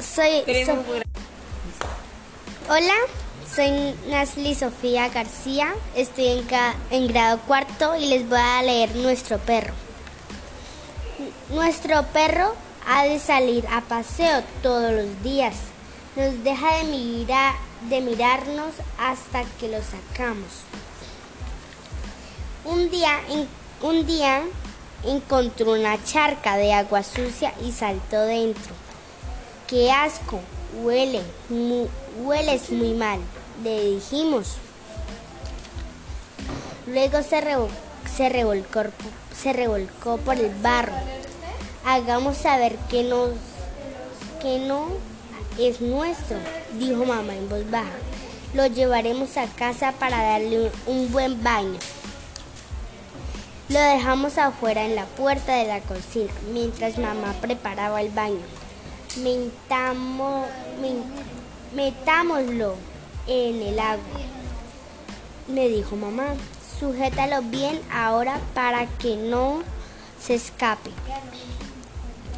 soy, Hola, soy Nasli Sofía García, estoy en, en grado cuarto y les voy a leer nuestro perro. Nuestro perro ha de salir a paseo todos los días. Nos deja de, mirar, de mirarnos hasta que lo sacamos. Un día, un día encontró una charca de agua sucia y saltó dentro. ¡Qué asco! Huele, hueles muy mal, le dijimos. Luego se, revolcó, por el barro. Hagamos saber que no es nuestro, dijo mamá en voz baja. Lo llevaremos a casa para darle un buen baño. Lo dejamos afuera en la puerta de la cocina mientras mamá preparaba el baño. metámoslo en el agua, me dijo mamá. Sujétalo bien ahora para que no se escape.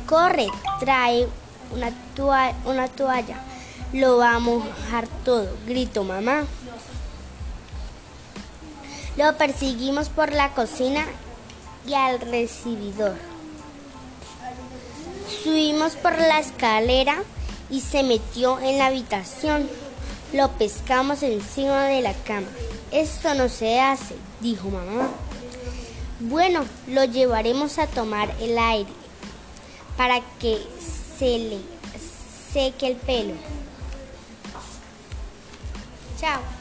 Corre, trae una, toalla, una toalla. Lo va a mojar todo, gritó mamá. Lo perseguimos por la cocina y al recibidor. Subimos por la escalera y se metió en la habitación. Lo pescamos encima de la cama. Esto no se hace, dijo mamá. Bueno, lo llevaremos a tomar el aire para que se le seque el pelo. Chao.